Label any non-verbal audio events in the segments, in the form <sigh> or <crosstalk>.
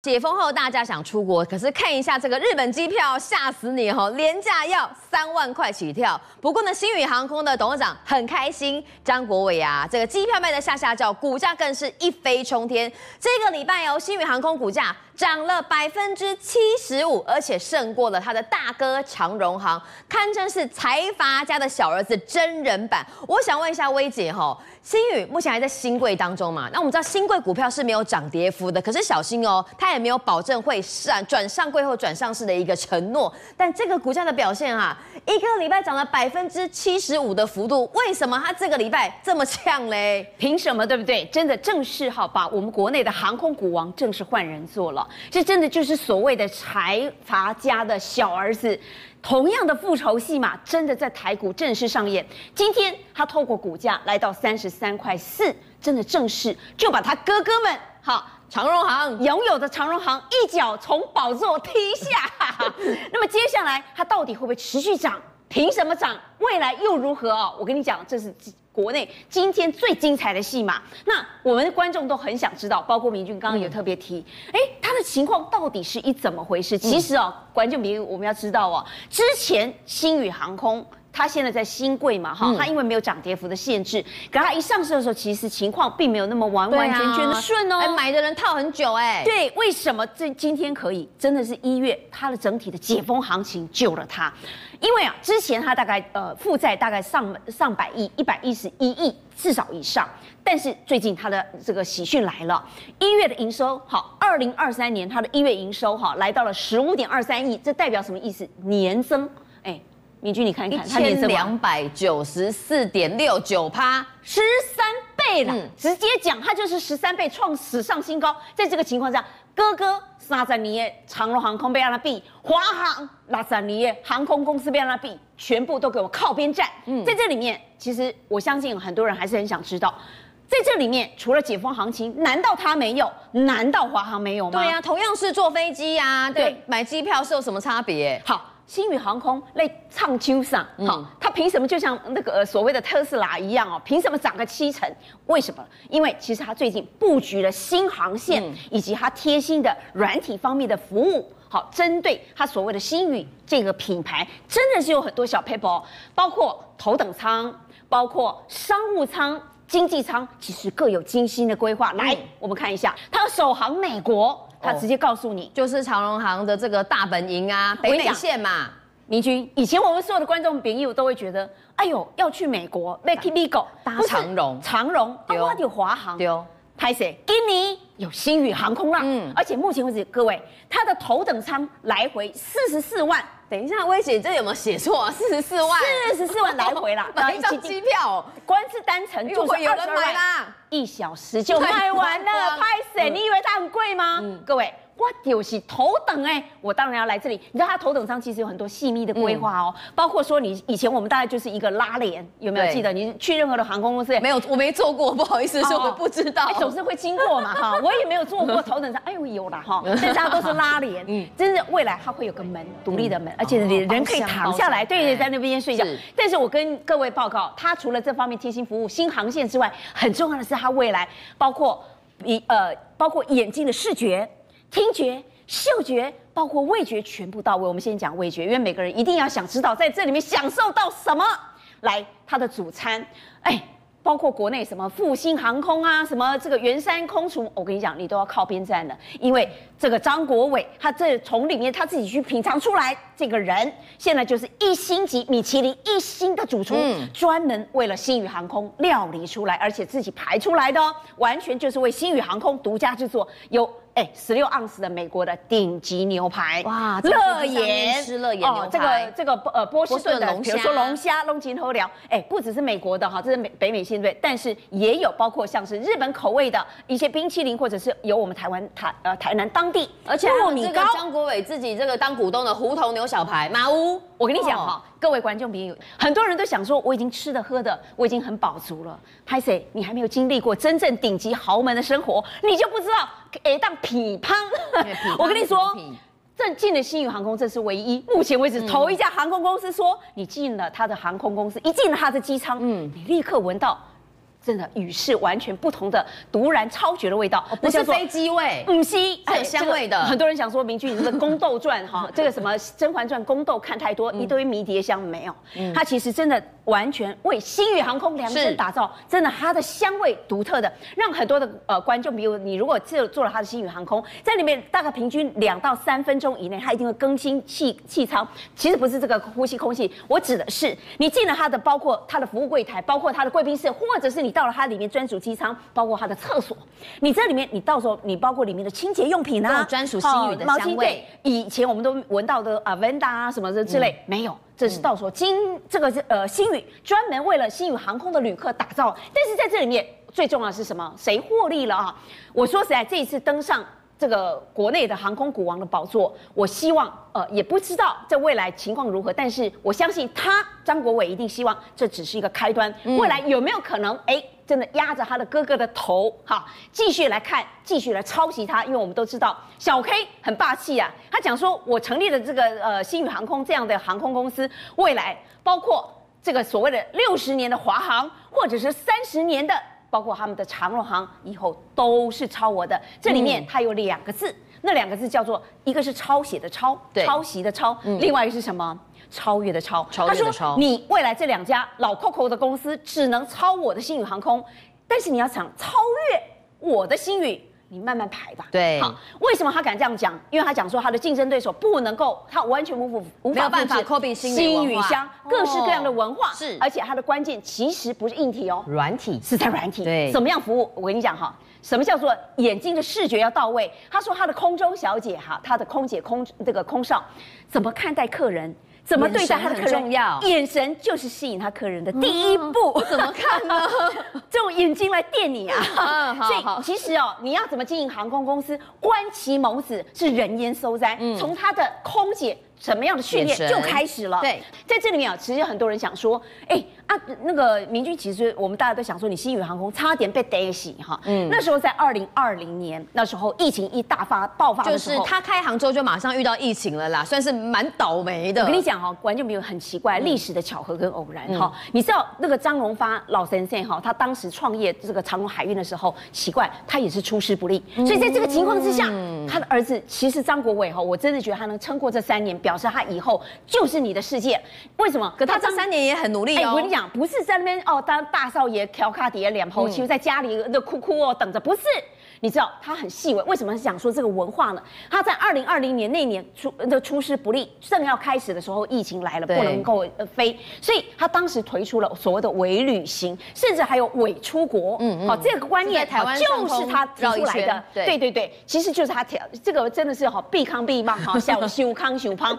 解封后，大家想出国，可是看一下这个日本机票，吓死你哦！廉价要三万块起跳。不过呢，星宇航空的董事长很开心，张国伟啊，这个机票卖得下下叫，股价更是一飞冲天。这个礼拜哦，星宇航空股价涨了百分之七十五，而且胜过了他的大哥长荣航，堪称是财阀家的小儿子真人版。我想问一下薇姐哈，星宇目前还在新贵当中嘛？那我们知道新贵股票是没有涨跌幅的，可是小心哦，它他也没有保证会上转上柜后转上市的一个承诺。但这个股价的表现啊，一个礼拜涨了百分之七十五的幅度，为什么它这个礼拜这么呛嘞？凭什么？对不对？真的正式哈，把我们国内的航空股王正式换人做了。这真的就是所谓的财阀家的小儿子，同样的复仇戏码，真的在台股正式上演。今天他透过股价来到三十三块四，真的正式就把他哥哥们好长荣航拥有的长荣航一脚从宝座踢下。<laughs> 那么接下来它到底会不会持续涨？凭什么涨？未来又如何哦？我跟你讲，这是。国内今天最精彩的戏码，那我们的观众都很想知道，包括明俊刚刚也特别提，哎、嗯，他的情况到底是一怎么回事？其实哦，观众朋友我们要知道哦，之前星宇航空它现在在新贵嘛，哈、嗯，它因为没有涨跌幅的限制，可它一上市的时候，其实情况并没有那么完完全全的顺哦，哎，买的人套很久哎，对，为什么这今天可以？真的是一月它的整体的解封行情救了它。因为啊，之前它大概呃负债大概上上百亿，一百一十一亿至少以上。但是最近它的这个喜讯来了，一月的营收好，二零二三年它的一月营收哈来到了十五点二三亿，这代表什么意思？年增，哎，明君你看一看，一千两百九十四点六九趴，十三倍了，嗯、直接讲它就是十三倍，创史上新高。在这个情况下，哥哥。三十年的长荣航空被让他比，华航拉十年的航空公司被让他比，全部都给我靠边站。嗯，在这里面，其实我相信很多人还是很想知道，在这里面除了解封行情，难道他没有？难道华航没有吗？对呀、啊，同样是坐飞机呀、啊，对，对买机票是有什么差别？好。星宇航空类唱秋上，好，它凭什么就像那个所谓的特斯拉一样哦？凭什么涨个七成？为什么？因为其实它最近布局了新航线，以及它贴心的软体方面的服务，好，针对它所谓的新宇这个品牌，真的是有很多小 paper，，包括头等舱，包括商务舱、经济舱，其实各有精心的规划。来，我们看一下，它首航美国。他直接告诉你，就是长荣行的这个大本营啊，北美线嘛。明君，以前我们所有的观众朋友都会觉得，哎呦，要去美国，make it legal，搭长荣，长荣，啊，有华航，丢，拍谁？今年有星宇航空啦，嗯，而且目前为止，各位，它的头等舱来回四十四万。等一下，威姐，这有没有写错？四十四万，四十四万 <laughs> 来回啦，买一张机票，哦光是单程就会有人买啦，一小时就卖完了，拍谁？你以为它很贵吗？嗯，各位。我就是头等哎，我当然要来这里。你知道它头等舱其实有很多细密的规划哦，嗯、包括说你以前我们大概就是一个拉帘，有没有记得？你去任何的航空公司没有？我没坐过，不好意思说我不知道。哦、总是会经过嘛哈，我也没有坐过头等舱，哎呦有啦哈，但是它都是拉帘，嗯，真的未来它会有个门，独立的门，而且人可以躺下来，对，在那边睡觉。但是我跟各位报告，它除了这方面贴心服务、新航线之外，很重要的是它未来包括一呃，包括眼睛的视觉。听觉、嗅觉，包括味觉，全部到位。我们先讲味觉，因为每个人一定要想知道在这里面享受到什么。来，他的主餐，哎。包括国内什么复兴航空啊，什么这个圆山空厨，我跟你讲，你都要靠边站了，因为这个张国伟他这从里面他自己去品尝出来，这个人现在就是一星级米其林一星的主厨，嗯、专门为了星宇航空料理出来，而且自己排出来的哦，完全就是为星宇航空独家制作，有哎十六盎司的美国的顶级牛排，哇，乐言吃乐言牛排，哦、这个这个呃波士顿的，比如说龙虾龙井头寮，哎，不只是美国的哈，这是美北美线。对，但是也有包括像是日本口味的一些冰淇淋，或者是有我们台湾台呃台南当地，而且还有这个张国伟自己这个当股东的胡同牛小排马屋。我跟你讲哈，哦、各位观众朋友，很多人都想说我已经吃的喝的我已经很饱足了，拍谁你还没有经历过真正顶级豪门的生活，你就不知道哎当匹胖。<laughs> 我跟你说。这进了新宇航空，这是唯一目前为止头一家航空公司说，你进了他的航空公司，一进了他的机舱，嗯，你立刻闻到真的与世完全不同的独然超绝的味道，不是飞机味，嗯，是有香味的。很多人想说，明君你这个宫斗传哈，<laughs> 这个什么《甄嬛传》宫斗看太多，一堆迷迭香没有？它其实真的完全为星宇航空量身打造，真的它的香味独特的，让很多的呃观众，比如你如果坐坐了它的星宇航空，在里面大概平均两到三分钟以内，它一定会更新气气舱。其实不是这个呼吸空气，我指的是你进了它的，包括它的服务柜台，包括它的贵宾室，或者是你。到了它里面专属机舱，包括它的厕所，你这里面你到时候你包括里面的清洁用品啊，专属星宇的香味。以前我们都闻到的啊，Avenda 啊什么的之类，没有，这是到时候今这个是呃星宇专门为了星宇航空的旅客打造。但是在这里面最重要的是什么？谁获利了啊？我说实在，这一次登上。这个国内的航空股王的宝座，我希望呃也不知道在未来情况如何，但是我相信他张国伟一定希望这只是一个开端，未来有没有可能哎真的压着他的哥哥的头哈，继续来看，继续来抄袭他，因为我们都知道小 K 很霸气啊，他讲说我成立的这个呃星宇航空这样的航空公司，未来包括这个所谓的六十年的华航，或者是三十年的。包括他们的长荣行以后都是抄我的，这里面它有两个字，嗯、那两个字叫做一个是抄写的抄，对抄袭的抄，嗯、另外一个是什么？超越的超。超越的超。他说你未来这两家老 Coco 的公司只能抄我的星宇航空，但是你要想超越我的星宇。你慢慢排吧。对，好，为什么他敢这样讲？因为他讲说他的竞争对手不能够，他完全无法无法办法 copy 星宇香各式各样的文化。是，而且它的关键其实不是硬体哦，软体是在软体。对，怎么样服务？我跟你讲哈，什么叫做眼睛的视觉要到位？他说他的空中小姐哈，他的空姐空这个空少怎么看待客人？怎么对待他的客人？眼神就是吸引他客人的第一步。怎么看呢？<laughs> 这种眼睛来电你啊！<laughs> 所以其实哦，你要怎么经营航空公司？观其眸子是人烟收灾。从他的空姐什么样的训练就开始了。对，在这里面啊，其实很多人想说，哎。啊，那个明君，其实我们大家都想说，你新宇航空差点被逮起哈。嗯，那时候在二零二零年，那时候疫情一大发爆发的时候，就是他开航之后就马上遇到疫情了啦，算是蛮倒霉的。我跟你讲哈，完全没有很奇怪，历史的巧合跟偶然哈。你知道那个张荣发老先生哈，他当时创业这个长荣海运的时候，奇怪他也是出师不利，所以在这个情况之下，他的儿子其实张国伟哈，我真的觉得他能撑过这三年，表示他以后就是你的世界。为什么？可他这三年也很努力哦。我跟你讲。不是在那边哦，当大少爷调卡底下脸红，其实在家里那哭哭哦，等着。不是，你知道他很细微。为什么想说这个文化呢？他在二零二零年那年出的出师不利，正要开始的时候，疫情来了，不能够飞，所以他当时推出了所谓的伪旅行，甚至还有伪出国。嗯嗯。好，这个观念就是他提出来的。对对对，其实就是他调这个真的是好必康必棒哈，像修 <laughs> 康修康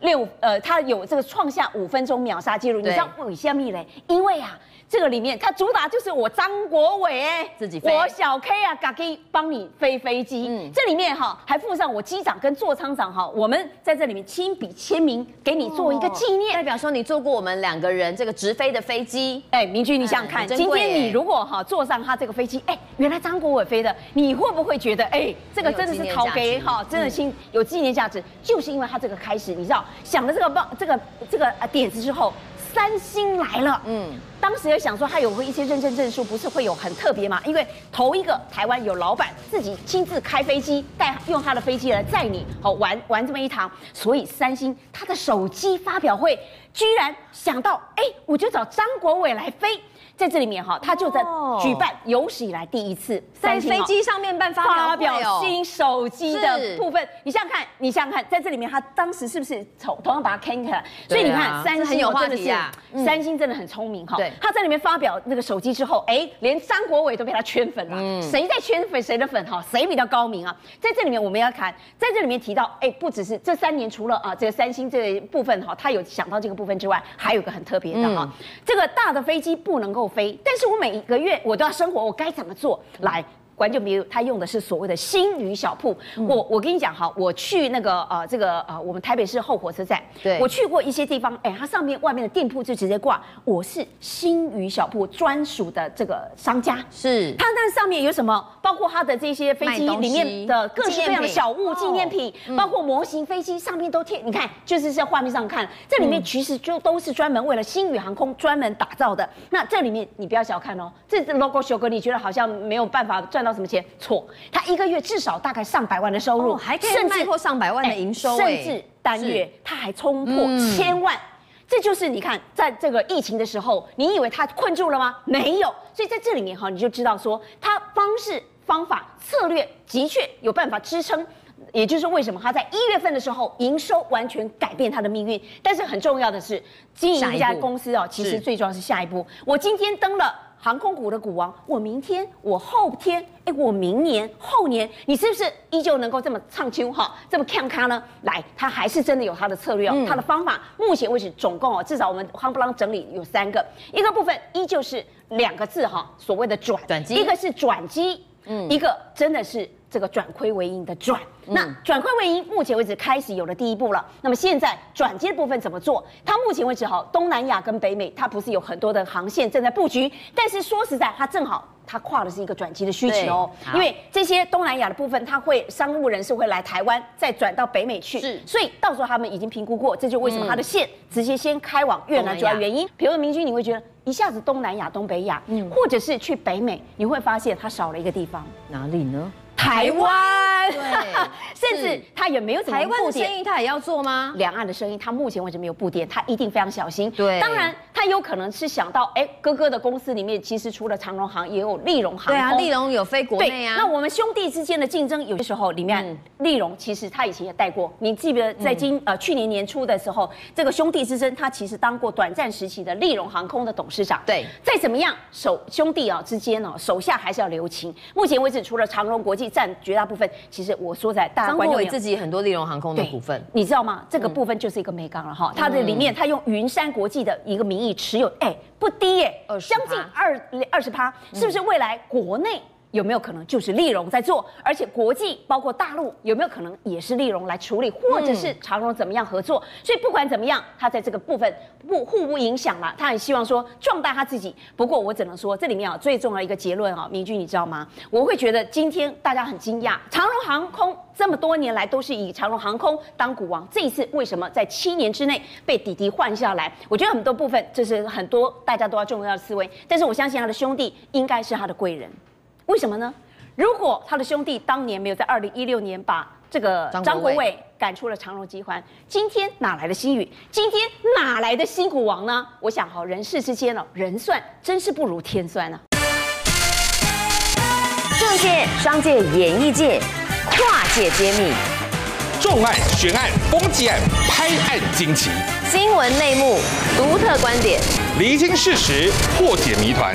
六呃，他有这个创下五分钟秒杀记录。你知道为什么嘞？因为啊，这个里面它主打就是我张国伟哎，自己飞，我小 K 啊，可以帮你飞飞机。嗯，这里面哈还附上我机长跟座舱长哈，我们在这里面亲笔签名，给你做一个纪念，代表说你坐过我们两个人这个直飞的飞机。哎，明君，你想想看，今天你如果哈坐上他这个飞机，哎，原来张国伟飞的，你会不会觉得哎，这个真的是陶给哈，真的心有纪念价值？就是因为他这个开始，你知道想了这个棒，这个这个啊点子之后。三星来了，嗯，当时也想说他有一些认证证书，不是会有很特别吗？因为头一个台湾有老板自己亲自开飞机，带用他的飞机来载你，好玩玩这么一趟，所以三星他的手机发表会居然想到，哎，我就找张国伟来飞。在这里面哈，他就在举办有史以来第一次在飞机上面办发表新手机的部分。你想想看，你想想看，在这里面他当时是不是同同样把它看起来？所以你看，三星真的是三星真的很聪明哈。对，他在里面发表那个手机之后，哎，连张国伟都被他圈粉了。嗯，谁在圈粉谁的粉哈？谁比较高明啊？在这里面我们要看，在这里面提到，哎，不只是这三年除了啊这个三星这个部分哈，他有想到这个部分之外，还有个很特别的哈，这个大的飞机不能够。飞，但是我每一个月我都要生活，我该怎么做？来，关键比如他用的是所谓的星宇小铺。我我跟你讲哈，我去那个呃这个呃我们台北市后火车站，对，我去过一些地方，哎，它上面外面的店铺就直接挂我是星宇小铺专属的这个商家，是。它那上面有什么？包括它的这些飞机里面的各式各样的小物纪念品，包括模型飞机上面都贴，你看就是在画面上看，这里面其实就都是专门为了星宇航空专门打造的。那这里面你不要小看哦，这 logo 修哥你觉得好像没有办法赚到什么钱？错，他一个月至少大概上百万的收入，还可以卖破上百万的营收，甚至单月他还冲破千万。这就是你看，在这个疫情的时候，你以为他困住了吗？没有。所以在这里面哈，你就知道说，他方式、方法、策略的确有办法支撑。也就是为什么他在一月份的时候营收完全改变他的命运。但是很重要的是，经营一家公司哦，其实最重要是下一步。我今天登了航空股的股王，我明天、我后天，哎，我明年、后年，你是不是依旧能够这么唱秋哈，这么看咖呢？来，他还是真的有他的策略哦，他的方法。目前为止，总共哦，至少我们夯不啷整理有三个，一个部分依旧是两个字哈，所谓的转转机，一个是转机，嗯，一个真的是。这个转亏为盈的转，那转亏为盈，目前为止开始有了第一步了。那么现在转接的部分怎么做？它目前为止好，东南亚跟北美，它不是有很多的航线正在布局，但是说实在，它正好它跨的是一个转机的需求，因为这些东南亚的部分，它会商务人士会来台湾，再转到北美去，是，所以到时候他们已经评估过，这就为什么它的线直接先开往越南主要原因。比如说明君，你会觉得一下子东南亚、东北亚，嗯，或者是去北美，你会发现它少了一个地方，哪里呢？台湾，对，甚至他也没有。台湾的生意他也要做吗？两岸的生意他目前为止没有布点，他一定非常小心。对，当然他有可能是想到，哎，哥哥的公司里面其实除了长荣航，也有利荣航空。对啊，利荣有飞国内啊。那我们兄弟之间的竞争，有些时候里面利荣其实他以前也带过。你记不记得在今呃去年年初的时候，这个兄弟之争，他其实当过短暂时期的利荣航空的董事长。对，再怎么样，手兄弟啊之间哦，手下还是要留情。目前为止，除了长荣国际占绝大部分，其实我说在大张国伟自己很多利荣航空的股份，你知道吗？这个部分就是一个美钢了哈，它的里面它用云山国际的一个名义持有，哎，不低耶，将近二二十趴，是不是未来国内？有没有可能就是利荣在做？而且国际包括大陆有没有可能也是利荣来处理，或者是长荣怎么样合作？所以不管怎么样，他在这个部分不互不影响了。他很希望说壮大他自己。不过我只能说这里面啊最重要一个结论啊，明君你知道吗？我会觉得今天大家很惊讶，长荣航空这么多年来都是以长荣航空当股王，这一次为什么在七年之内被弟弟换下来？我觉得很多部分这是很多大家都要重要的思维。但是我相信他的兄弟应该是他的贵人。为什么呢？如果他的兄弟当年没有在二零一六年把这个张国伟赶出了长荣集团，今天哪来的新宇？今天哪来的新股王呢？我想哈，人世之间哦，人算真是不如天算啊！政界、商界、演艺界，跨界揭秘，重案、悬案、攻击案、拍案惊奇，新闻内幕、独特观点，厘清事实，破解谜团。